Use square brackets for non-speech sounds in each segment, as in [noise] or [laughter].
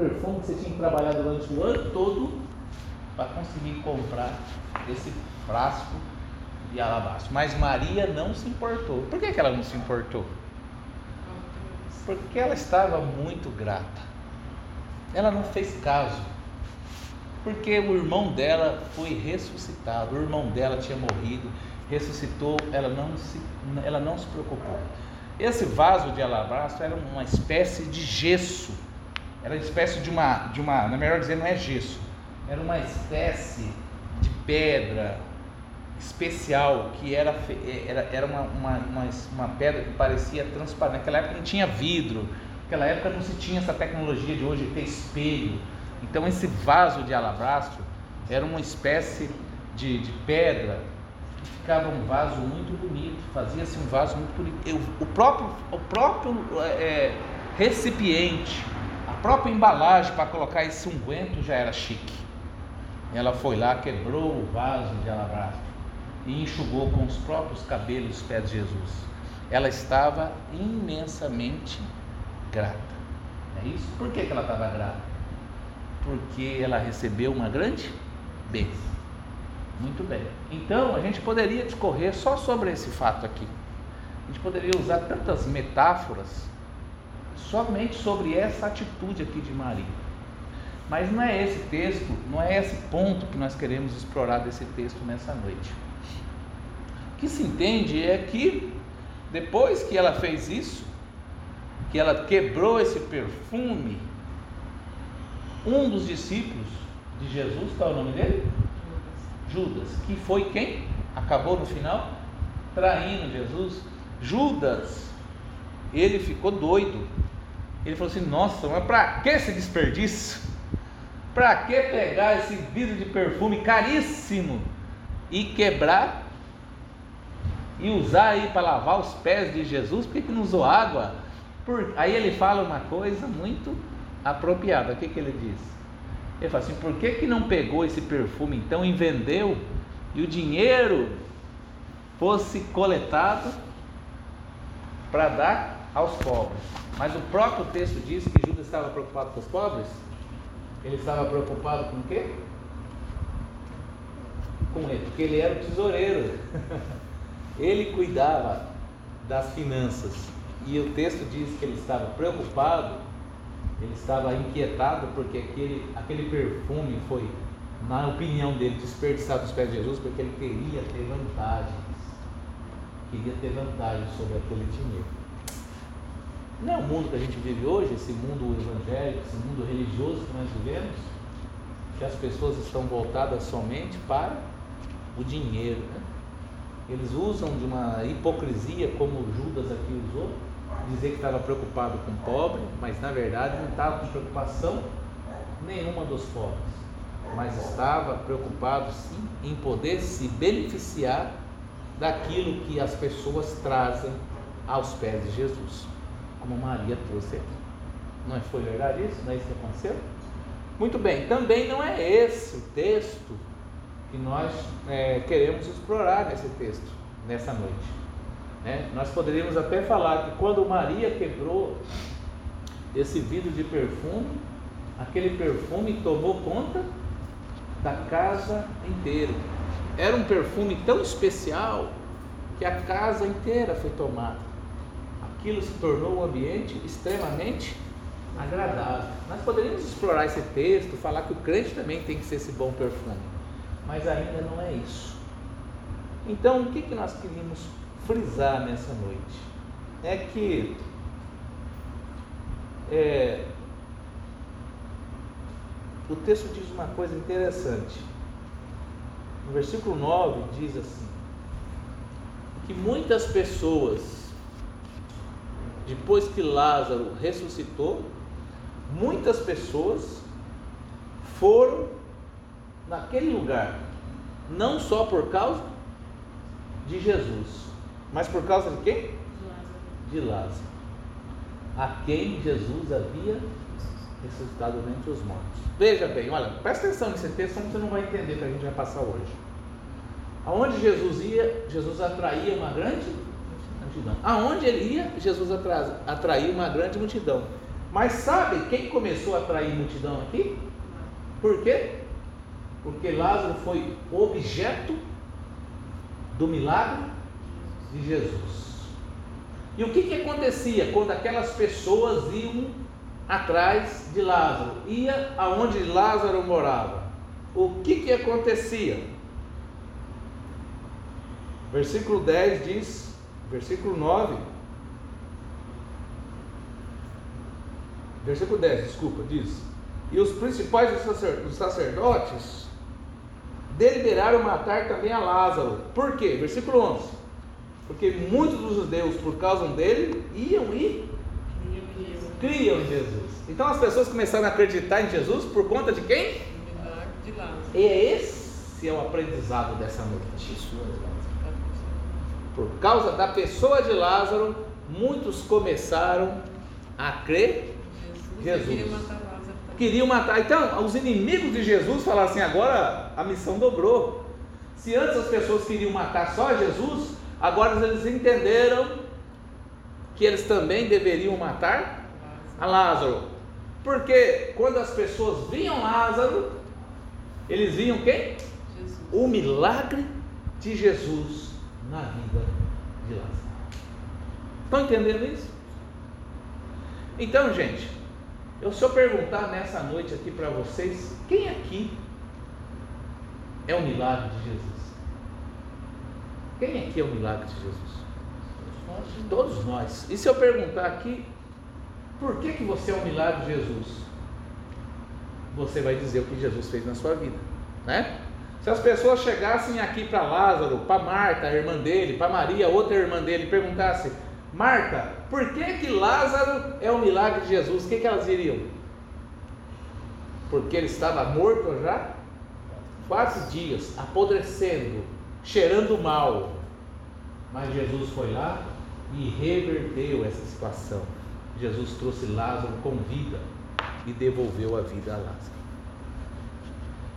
perfume que você tinha que trabalhar durante o ano todo para conseguir comprar esse frasco de alabastro. Mas Maria não se importou. Por que, que ela não se importou? Porque ela estava muito grata. Ela não fez caso. Porque o irmão dela foi ressuscitado. O irmão dela tinha morrido, ressuscitou, ela não se, ela não se preocupou. Esse vaso de alabastro era uma espécie de gesso. Era uma espécie de uma, de uma, na melhor dizer, não é gesso. Era uma espécie de pedra especial que era, era, era uma, uma, uma, uma pedra que parecia transparente. Naquela época não tinha vidro, naquela época não se tinha essa tecnologia de hoje ter espelho. Então esse vaso de alabastro era uma espécie de, de pedra que ficava um vaso muito bonito, fazia-se um vaso muito bonito. Eu, o próprio, o próprio é, recipiente, própria embalagem para colocar esse unguento já era chique. Ela foi lá, quebrou o vaso de alabastro e enxugou com os próprios cabelos os pés de Jesus. Ela estava imensamente grata. É isso? Por que, que ela estava grata? Porque ela recebeu uma grande bênção. Muito bem. Então, a gente poderia discorrer só sobre esse fato aqui. A gente poderia usar tantas metáforas somente sobre essa atitude aqui de Maria. Mas não é esse texto, não é esse ponto que nós queremos explorar desse texto nessa noite que se entende é que depois que ela fez isso, que ela quebrou esse perfume, um dos discípulos de Jesus, qual é o nome dele? Judas, que foi quem? Acabou no final traindo Jesus. Judas, ele ficou doido. Ele falou assim: Nossa, mas para que esse desperdício? Para que pegar esse vidro de perfume caríssimo e quebrar e usar aí para lavar os pés de Jesus, por que, que não usou água? Por... Aí ele fala uma coisa muito apropriada. O que, que ele diz? Ele fala assim: por que, que não pegou esse perfume então e vendeu e o dinheiro fosse coletado para dar aos pobres? Mas o próprio texto diz que Judas estava preocupado com os pobres. Ele estava preocupado com o quê? Com ele, porque ele era o tesoureiro. [laughs] Ele cuidava das finanças e o texto diz que ele estava preocupado, ele estava inquietado porque aquele, aquele perfume foi, na opinião dele, desperdiçado dos pés de Jesus porque ele queria ter vantagens, queria ter vantagens sobre aquele dinheiro. Não é o mundo que a gente vive hoje, esse mundo evangélico, esse mundo religioso que nós vivemos, que as pessoas estão voltadas somente para o dinheiro. Né? Eles usam de uma hipocrisia, como Judas aqui usou, dizer que estava preocupado com o pobre, mas na verdade não estava com preocupação nenhuma dos pobres, mas estava preocupado sim em poder se beneficiar daquilo que as pessoas trazem aos pés de Jesus, como Maria trouxe aqui. Não foi verdade isso? Não é isso que aconteceu? Muito bem, também não é esse o texto que nós é, queremos explorar nesse texto, nessa noite. Né? Nós poderíamos até falar que quando Maria quebrou esse vidro de perfume, aquele perfume tomou conta da casa inteira. Era um perfume tão especial que a casa inteira foi tomada. Aquilo se tornou um ambiente extremamente agradável. Nós poderíamos explorar esse texto, falar que o crente também tem que ser esse bom perfume mas ainda não é isso. Então, o que, que nós queríamos frisar nessa noite? É que é, o texto diz uma coisa interessante. No versículo 9 diz assim: que muitas pessoas, depois que Lázaro ressuscitou, muitas pessoas foram naquele lugar, não só por causa de Jesus, mas por causa de quem? De Lázaro, a quem Jesus havia ressuscitado dentre os mortos. Veja bem, olha, presta atenção nesse texto, senão você não vai entender o que a gente vai passar hoje. Aonde Jesus ia, Jesus atraía uma grande multidão. Aonde ele ia, Jesus atraía uma grande multidão. Mas sabe quem começou a atrair multidão aqui? Por quê? Porque Lázaro foi objeto do milagre de Jesus. E o que, que acontecia quando aquelas pessoas iam atrás de Lázaro? Ia aonde Lázaro morava. O que, que acontecia? Versículo 10 diz, versículo 9. Versículo 10, desculpa, diz: E os principais dos sacerdotes deliberaram matar também a Lázaro. Por quê? Versículo 11. Porque muitos dos judeus, por causa dele, iam e criam em Jesus. Então as pessoas começaram a acreditar em Jesus por conta de quem? E esse é o aprendizado dessa noite. Por causa da pessoa de Lázaro, muitos começaram a crer Jesus. Jesus. Queriam matar. Então, os inimigos de Jesus falaram assim: agora a missão dobrou. Se antes as pessoas queriam matar só Jesus, agora eles entenderam que eles também deveriam matar a Lázaro. Porque quando as pessoas viam Lázaro, eles viam quem? Jesus. O milagre de Jesus na vida de Lázaro. Estão entendendo isso? Então, gente, eu eu perguntar nessa noite aqui para vocês, quem aqui é o milagre de Jesus? Quem aqui é o milagre de Jesus? Todos nós. E se eu perguntar aqui, por que, que você é o milagre de Jesus? Você vai dizer o que Jesus fez na sua vida, né? Se as pessoas chegassem aqui para Lázaro, para Marta, a irmã dele, para Maria, outra irmã dele, e perguntassem: Marta, por que que Lázaro é o milagre de Jesus? O que, que elas diriam? Porque ele estava morto já? Quatro dias, apodrecendo, cheirando mal. Mas Jesus foi lá e reverteu essa situação. Jesus trouxe Lázaro com vida e devolveu a vida a Lázaro.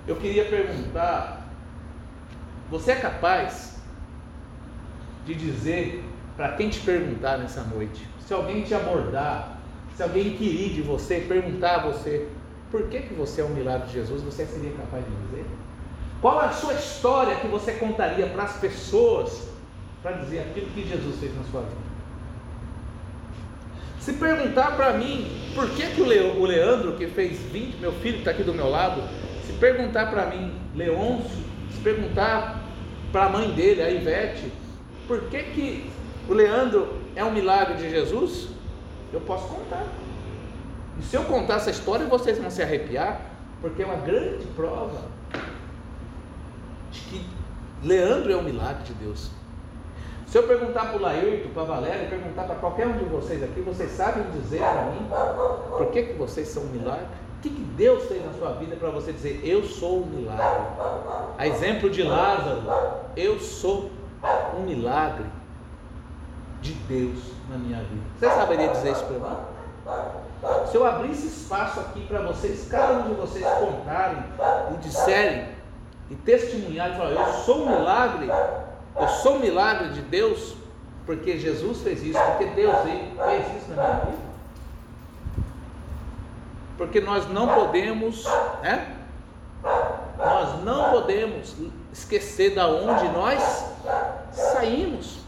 Eu queria perguntar: você é capaz de dizer para quem te perguntar nessa noite, se alguém te abordar, se alguém inquirir de você, perguntar a você, por que, que você é um milagre de Jesus, você seria capaz de dizer? Qual a sua história que você contaria para as pessoas para dizer aquilo que Jesus fez na sua vida? Se perguntar para mim, por que, que o Leandro, que fez 20, meu filho que está aqui do meu lado, perguntar para mim, Leôncio, se perguntar para a mãe dele, a Ivete, por que, que o Leandro é um milagre de Jesus? Eu posso contar. E se eu contar essa história, vocês vão se arrepiar, porque é uma grande prova de que Leandro é um milagre de Deus. Se eu perguntar para o Laírto, para a Valéria, perguntar para qualquer um de vocês aqui, vocês sabem dizer para mim por que, que vocês são um milagre? Que, que Deus fez na sua vida para você dizer, eu sou um milagre? A exemplo de Lázaro, eu sou um milagre de Deus na minha vida. Você saberia dizer isso para mim? Se eu abrisse espaço aqui para vocês, cada um de vocês contarem e disserem e testemunharem, falar, eu sou um milagre, eu sou um milagre de Deus, porque Jesus fez isso, porque Deus fez isso na minha vida. Porque nós não podemos, né? Nós não podemos esquecer da onde nós saímos.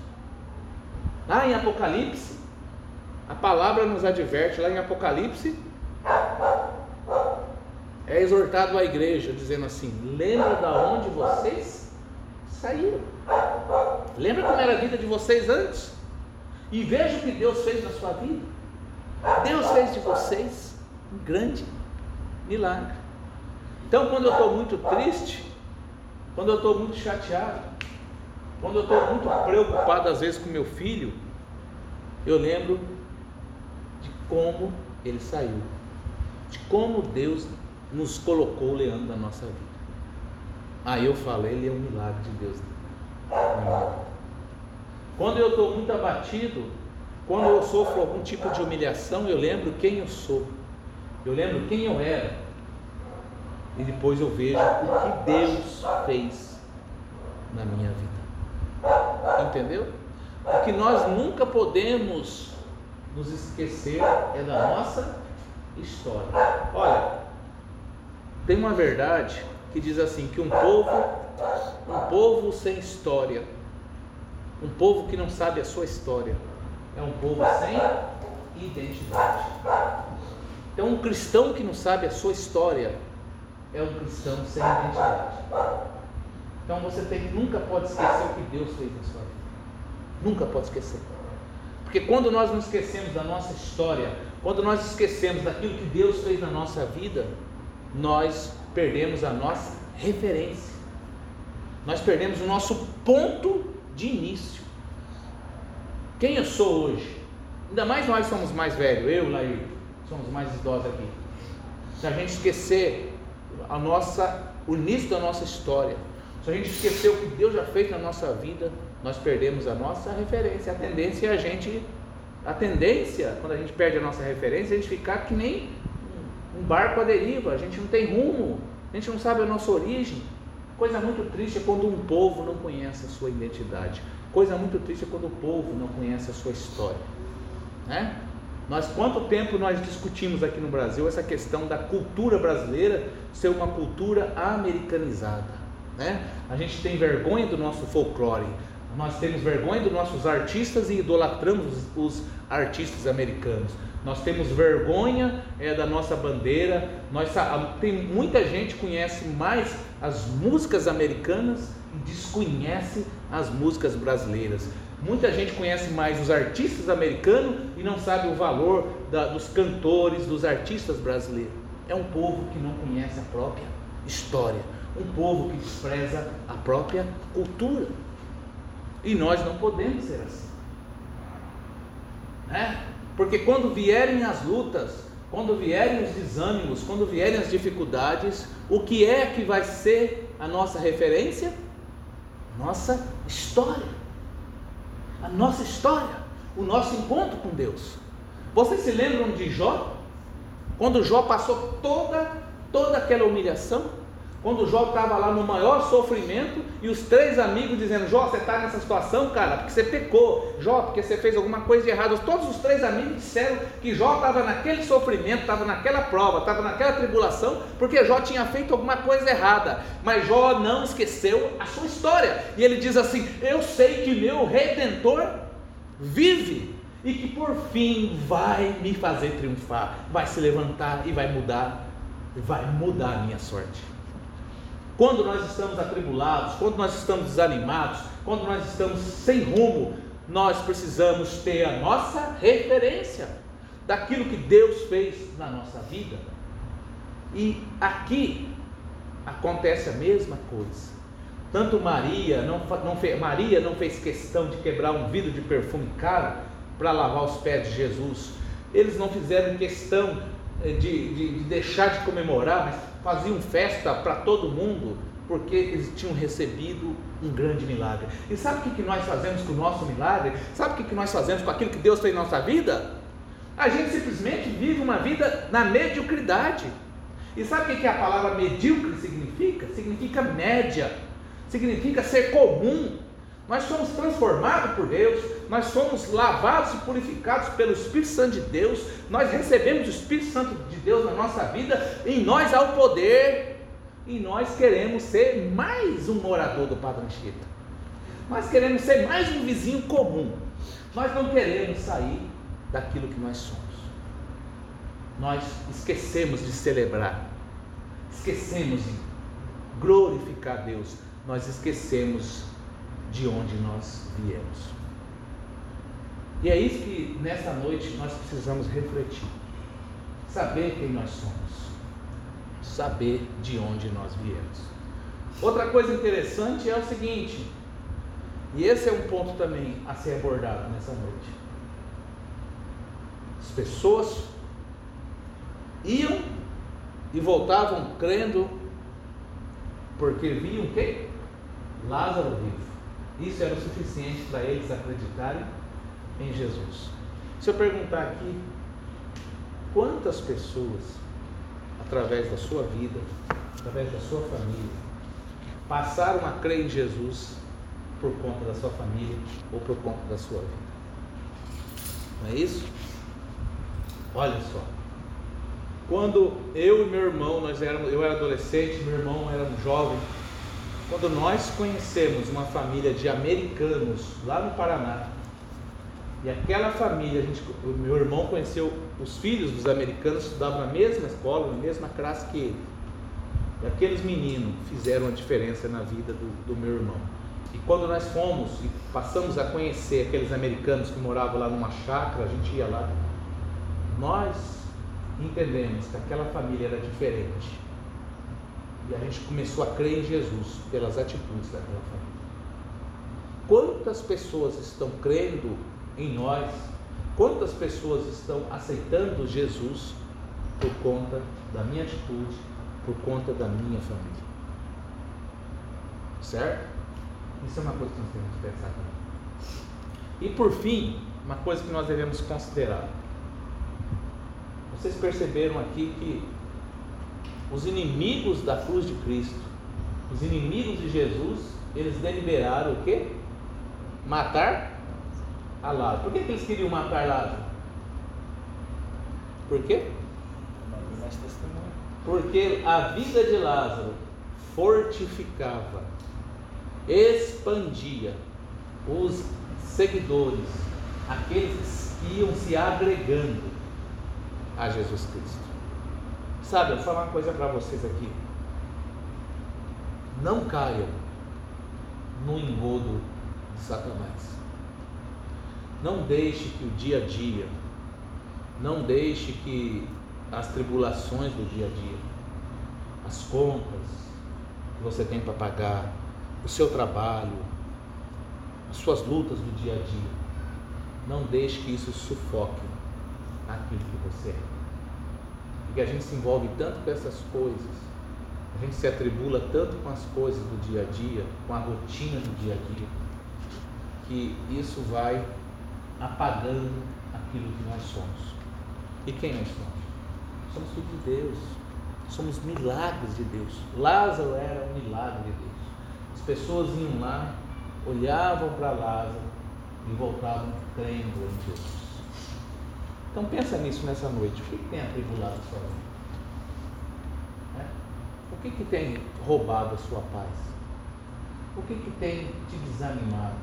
Lá em Apocalipse, a palavra nos adverte, lá em Apocalipse, é exortado à igreja, dizendo assim: lembra da onde vocês saíram. Lembra como era a vida de vocês antes? E veja o que Deus fez na sua vida. Deus fez de vocês um grande milagre. Então, quando eu estou muito triste, quando eu estou muito chateado, quando eu estou muito preocupado às vezes com meu filho, eu lembro de como ele saiu, de como Deus nos colocou o leão da nossa vida. Aí eu falo, ele é um milagre de Deus Quando eu estou muito abatido, quando eu sofro algum tipo de humilhação, eu lembro quem eu sou, eu lembro quem eu era, e depois eu vejo o que Deus fez na minha vida. Entendeu? O que nós nunca podemos nos esquecer é da nossa história. Olha, tem uma verdade que diz assim que um povo, um povo sem história, um povo que não sabe a sua história, é um povo sem identidade. Então, um cristão que não sabe a sua história é um cristão sem identidade. Então, você tem, nunca pode esquecer o que Deus fez na sua vida. Nunca pode esquecer. Porque quando nós nos esquecemos da nossa história, quando nós esquecemos daquilo que Deus fez na nossa vida, nós perdemos a nossa referência. Nós perdemos o nosso ponto de início. Quem eu sou hoje? Ainda mais nós somos mais velhos, eu, Laí, somos mais idosos aqui. Se a gente esquecer a nossa, o início da nossa história, se a gente esquecer o que Deus já fez na nossa vida, nós perdemos a nossa referência. A tendência é a gente, a tendência, quando a gente perde a nossa referência, é a gente ficar que nem um barco à deriva, a gente não tem rumo, a gente não sabe a nossa origem. Coisa muito triste é quando um povo não conhece a sua identidade. Coisa muito triste é quando o povo não conhece a sua história. Né? Nós quanto tempo nós discutimos aqui no Brasil essa questão da cultura brasileira ser uma cultura americanizada, né? A gente tem vergonha do nosso folclore, nós temos vergonha dos nossos artistas e idolatramos os artistas americanos. Nós temos vergonha é, da nossa bandeira. Nós, tem muita gente conhece mais as músicas americanas e desconhece as músicas brasileiras. Muita gente conhece mais os artistas americanos e não sabe o valor da, dos cantores, dos artistas brasileiros. É um povo que não conhece a própria história, um povo que despreza a própria cultura. E nós não podemos ser assim. Né? Porque quando vierem as lutas, quando vierem os desânimos, quando vierem as dificuldades, o que é que vai ser a nossa referência? Nossa história. A nossa história, o nosso encontro com Deus. Vocês se lembram de Jó? Quando Jó passou toda toda aquela humilhação, quando Jó estava lá no maior sofrimento e os três amigos dizendo: Jó, você está nessa situação, cara, porque você pecou. Jó, porque você fez alguma coisa de errado. Todos os três amigos disseram que Jó estava naquele sofrimento, estava naquela prova, estava naquela tribulação, porque Jó tinha feito alguma coisa errada. Mas Jó não esqueceu a sua história. E ele diz assim: Eu sei que meu redentor vive e que por fim vai me fazer triunfar, vai se levantar e vai mudar, vai mudar a minha sorte. Quando nós estamos atribulados, quando nós estamos desanimados, quando nós estamos sem rumo, nós precisamos ter a nossa referência daquilo que Deus fez na nossa vida. E aqui acontece a mesma coisa. Tanto Maria não, não, Maria não fez questão de quebrar um vidro de perfume caro para lavar os pés de Jesus. Eles não fizeram questão eh, de, de, de deixar de comemorar, mas faziam festa para todo mundo, porque eles tinham recebido um grande milagre. E sabe o que nós fazemos com o nosso milagre? Sabe o que nós fazemos com aquilo que Deus fez na nossa vida? A gente simplesmente vive uma vida na mediocridade. E sabe o que a palavra medíocre significa? Significa média, significa ser comum, nós somos transformados por Deus, nós somos lavados e purificados pelo Espírito Santo de Deus, nós recebemos o Espírito Santo de Deus na nossa vida, em nós há o poder, e nós queremos ser mais um morador do Padre Anchieta, nós queremos ser mais um vizinho comum, nós não queremos sair daquilo que nós somos, nós esquecemos de celebrar, esquecemos de glorificar Deus, nós esquecemos de onde nós viemos. E é isso que nessa noite nós precisamos refletir. Saber quem nós somos. Saber de onde nós viemos. Outra coisa interessante é o seguinte, e esse é um ponto também a ser abordado nessa noite. As pessoas iam e voltavam crendo porque viam quem? Lázaro vivo. Isso era o suficiente para eles acreditarem em Jesus. Se eu perguntar aqui, quantas pessoas, através da sua vida, através da sua família, passaram a crer em Jesus por conta da sua família ou por conta da sua vida? Não é isso? Olha só. quando eu e meu irmão, nós éramos, eu era adolescente, meu irmão era um jovem, quando nós conhecemos uma família de americanos lá no Paraná, e aquela família, a gente, o meu irmão conheceu os filhos dos americanos, estudavam na mesma escola, na mesma classe que ele. E aqueles meninos fizeram a diferença na vida do, do meu irmão. E quando nós fomos e passamos a conhecer aqueles americanos que moravam lá numa chácara, a gente ia lá, nós entendemos que aquela família era diferente. E a gente começou a crer em Jesus pelas atitudes daquela família. Quantas pessoas estão crendo em nós? Quantas pessoas estão aceitando Jesus por conta da minha atitude, por conta da minha família? Certo? Isso é uma coisa que nós temos que pensar também. E por fim, uma coisa que nós devemos considerar. Vocês perceberam aqui que os inimigos da cruz de Cristo, os inimigos de Jesus, eles deliberaram o quê? Matar a Lázaro. Por que, que eles queriam matar Lázaro? Por quê? Porque a vida de Lázaro fortificava, expandia os seguidores, aqueles que iam se agregando a Jesus Cristo. Sabe, eu vou falar uma coisa para vocês aqui. Não caiam no engodo de Satanás. Não deixe que o dia a dia, não deixe que as tribulações do dia a dia, as contas que você tem para pagar, o seu trabalho, as suas lutas do dia a dia, não deixe que isso sufoque aquilo que você é. Porque a gente se envolve tanto com essas coisas, a gente se atribula tanto com as coisas do dia a dia, com a rotina do dia a dia, que isso vai apagando aquilo que nós somos. E quem nós somos? Somos filhos de Deus. Somos milagres de Deus. Lázaro era um milagre de Deus. As pessoas iam lá, olhavam para Lázaro e voltavam crendo em Jesus. Então pensa nisso nessa noite. O que, tem atribulado a sua vida? É? O que, que tem roubado a sua paz? O que, que tem te desanimado?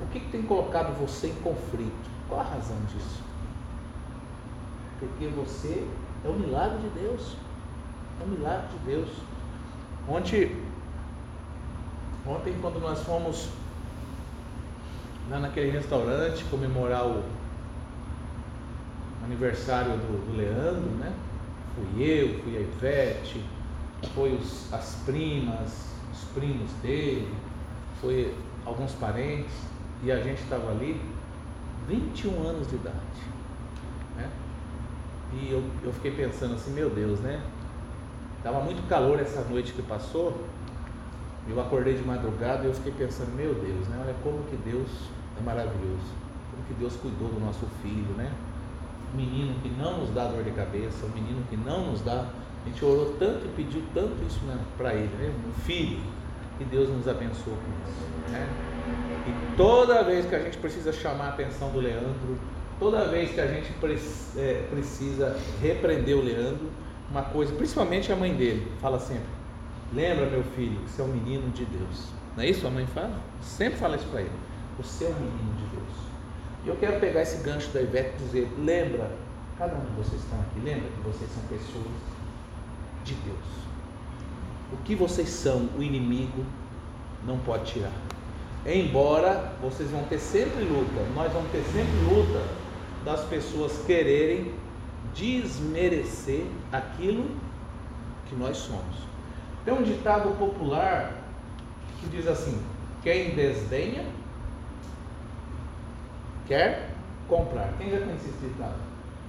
O que, que tem colocado você em conflito? Qual a razão disso? Porque você é um milagre de Deus. É um milagre de Deus. Ontem, ontem quando nós fomos lá naquele restaurante comemorar o aniversário do, do Leandro, né? Fui eu, fui a Ivete, foi os, as primas, os primos dele, foi alguns parentes e a gente estava ali 21 anos de idade. Né? E eu, eu fiquei pensando assim, meu Deus, né? Tava muito calor essa noite que passou. Eu acordei de madrugada e eu fiquei pensando, meu Deus, né? Olha como que Deus é maravilhoso. Como que Deus cuidou do nosso filho, né? Menino que não nos dá dor de cabeça, um menino que não nos dá. A gente orou tanto e pediu tanto isso né, para ele, né? Um filho. Que Deus nos abençoe com isso. Né? E toda vez que a gente precisa chamar a atenção do Leandro, toda vez que a gente é, precisa repreender o Leandro, uma coisa, principalmente a mãe dele, fala sempre: Lembra, meu filho, que você é um menino de Deus. Não é isso a mãe fala? Sempre fala isso para ele: Você é um menino de Deus. E eu quero pegar esse gancho da Ivete e dizer: Lembra, cada um de vocês estão aqui, lembra que vocês são pessoas de Deus. O que vocês são, o inimigo não pode tirar. Embora vocês vão ter sempre luta, nós vamos ter sempre luta das pessoas quererem desmerecer aquilo que nós somos. Tem um ditado popular que diz assim: quem desdenha quer comprar. Quem já conhece esse ditado?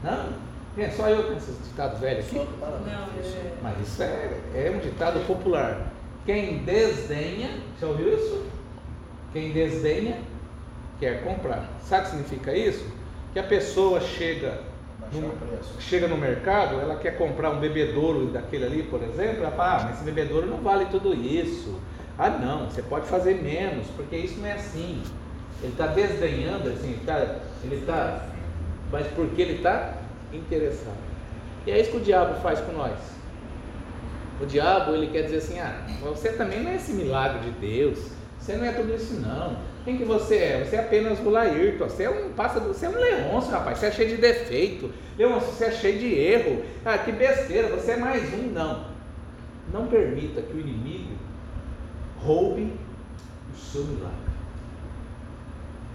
Não? É só eu conheço esse ditado velho aqui? Não, é... Mas isso é, é um ditado popular. Quem desdenha, já ouviu isso? Quem desdenha quer comprar. Sabe o que significa isso? Que a pessoa chega no, chega no mercado, ela quer comprar um bebedouro daquele ali, por exemplo, ela fala, ah, mas esse bebedouro não vale tudo isso. Ah não, você pode fazer menos, porque isso não é assim. Ele está desdenhando, assim, ele está, tá, mas porque ele está interessado. E é isso que o diabo faz com nós. O diabo, ele quer dizer assim: ah, você também não é esse milagre de Deus. Você não é tudo isso, não. Quem que você é? Você é apenas o Laírton. Você é um pássaro, você é um leôncio, rapaz. Você é cheio de defeito. Leôncio, você é cheio de erro. Ah, que besteira, você é mais um. Não. Não permita que o inimigo roube o seu milagre.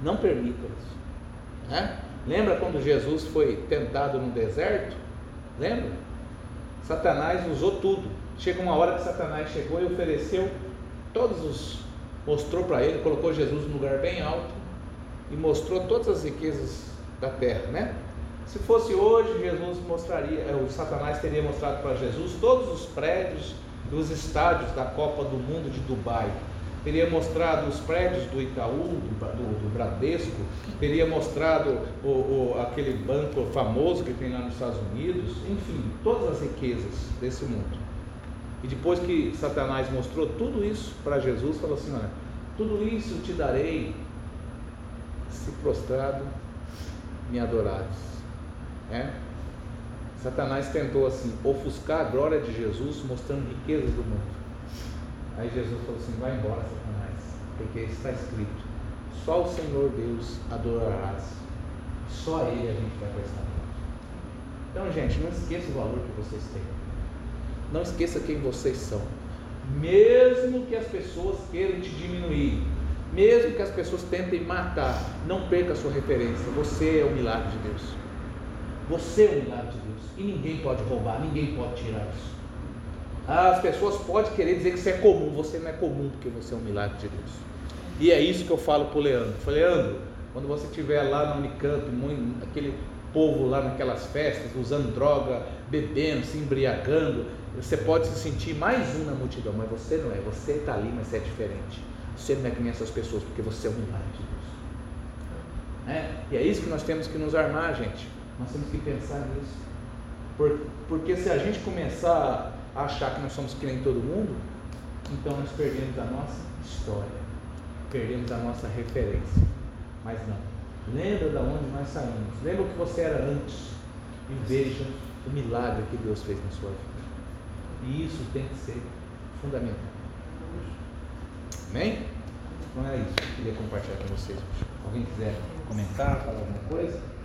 Não permita isso. Né? Lembra quando Jesus foi tentado no deserto? Lembra? Satanás usou tudo. Chega uma hora que Satanás chegou e ofereceu todos os. mostrou para ele, colocou Jesus num lugar bem alto e mostrou todas as riquezas da terra, né? Se fosse hoje, Jesus mostraria, eh, o Satanás teria mostrado para Jesus todos os prédios dos estádios da Copa do Mundo de Dubai teria mostrado os prédios do Itaú, do, do, do Bradesco, teria mostrado o, o, aquele banco famoso que tem lá nos Estados Unidos, enfim, todas as riquezas desse mundo. E depois que Satanás mostrou tudo isso para Jesus, falou assim: Olha, tudo isso te darei se prostrado me adorares. É? Satanás tentou assim ofuscar a glória de Jesus, mostrando riquezas do mundo. Aí Jesus falou assim: vai embora, Satanás, porque está escrito: só o Senhor Deus adorarás, só a Ele a gente vai prestar Então, gente, não esqueça o valor que vocês têm, não esqueça quem vocês são, mesmo que as pessoas queiram te diminuir, mesmo que as pessoas tentem matar, não perca a sua referência. Você é o milagre de Deus. Você é o milagre de Deus. E ninguém pode roubar, ninguém pode tirar isso. As pessoas podem querer dizer que você é comum, você não é comum porque você é um milagre de Deus. E é isso que eu falo para o Leandro. Eu falei, Leandro, quando você estiver lá na Unicamp, muito, aquele povo lá naquelas festas, usando droga, bebendo, se embriagando, você pode se sentir mais um na multidão, mas você não é, você está ali, mas você é diferente. Você não é que nem essas pessoas, porque você é um milagre de Deus. É? E é isso que nós temos que nos armar, gente. Nós temos que pensar nisso. Por, porque se a gente começar achar que nós somos que nem todo mundo, então nós perdemos a nossa história, perdemos a nossa referência. Mas não. Lembra de onde nós saímos, lembra o que você era antes e veja o milagre que Deus fez na sua vida. E isso tem que ser fundamental. Amém? Então é isso que eu queria compartilhar com vocês. Alguém quiser comentar, falar alguma coisa?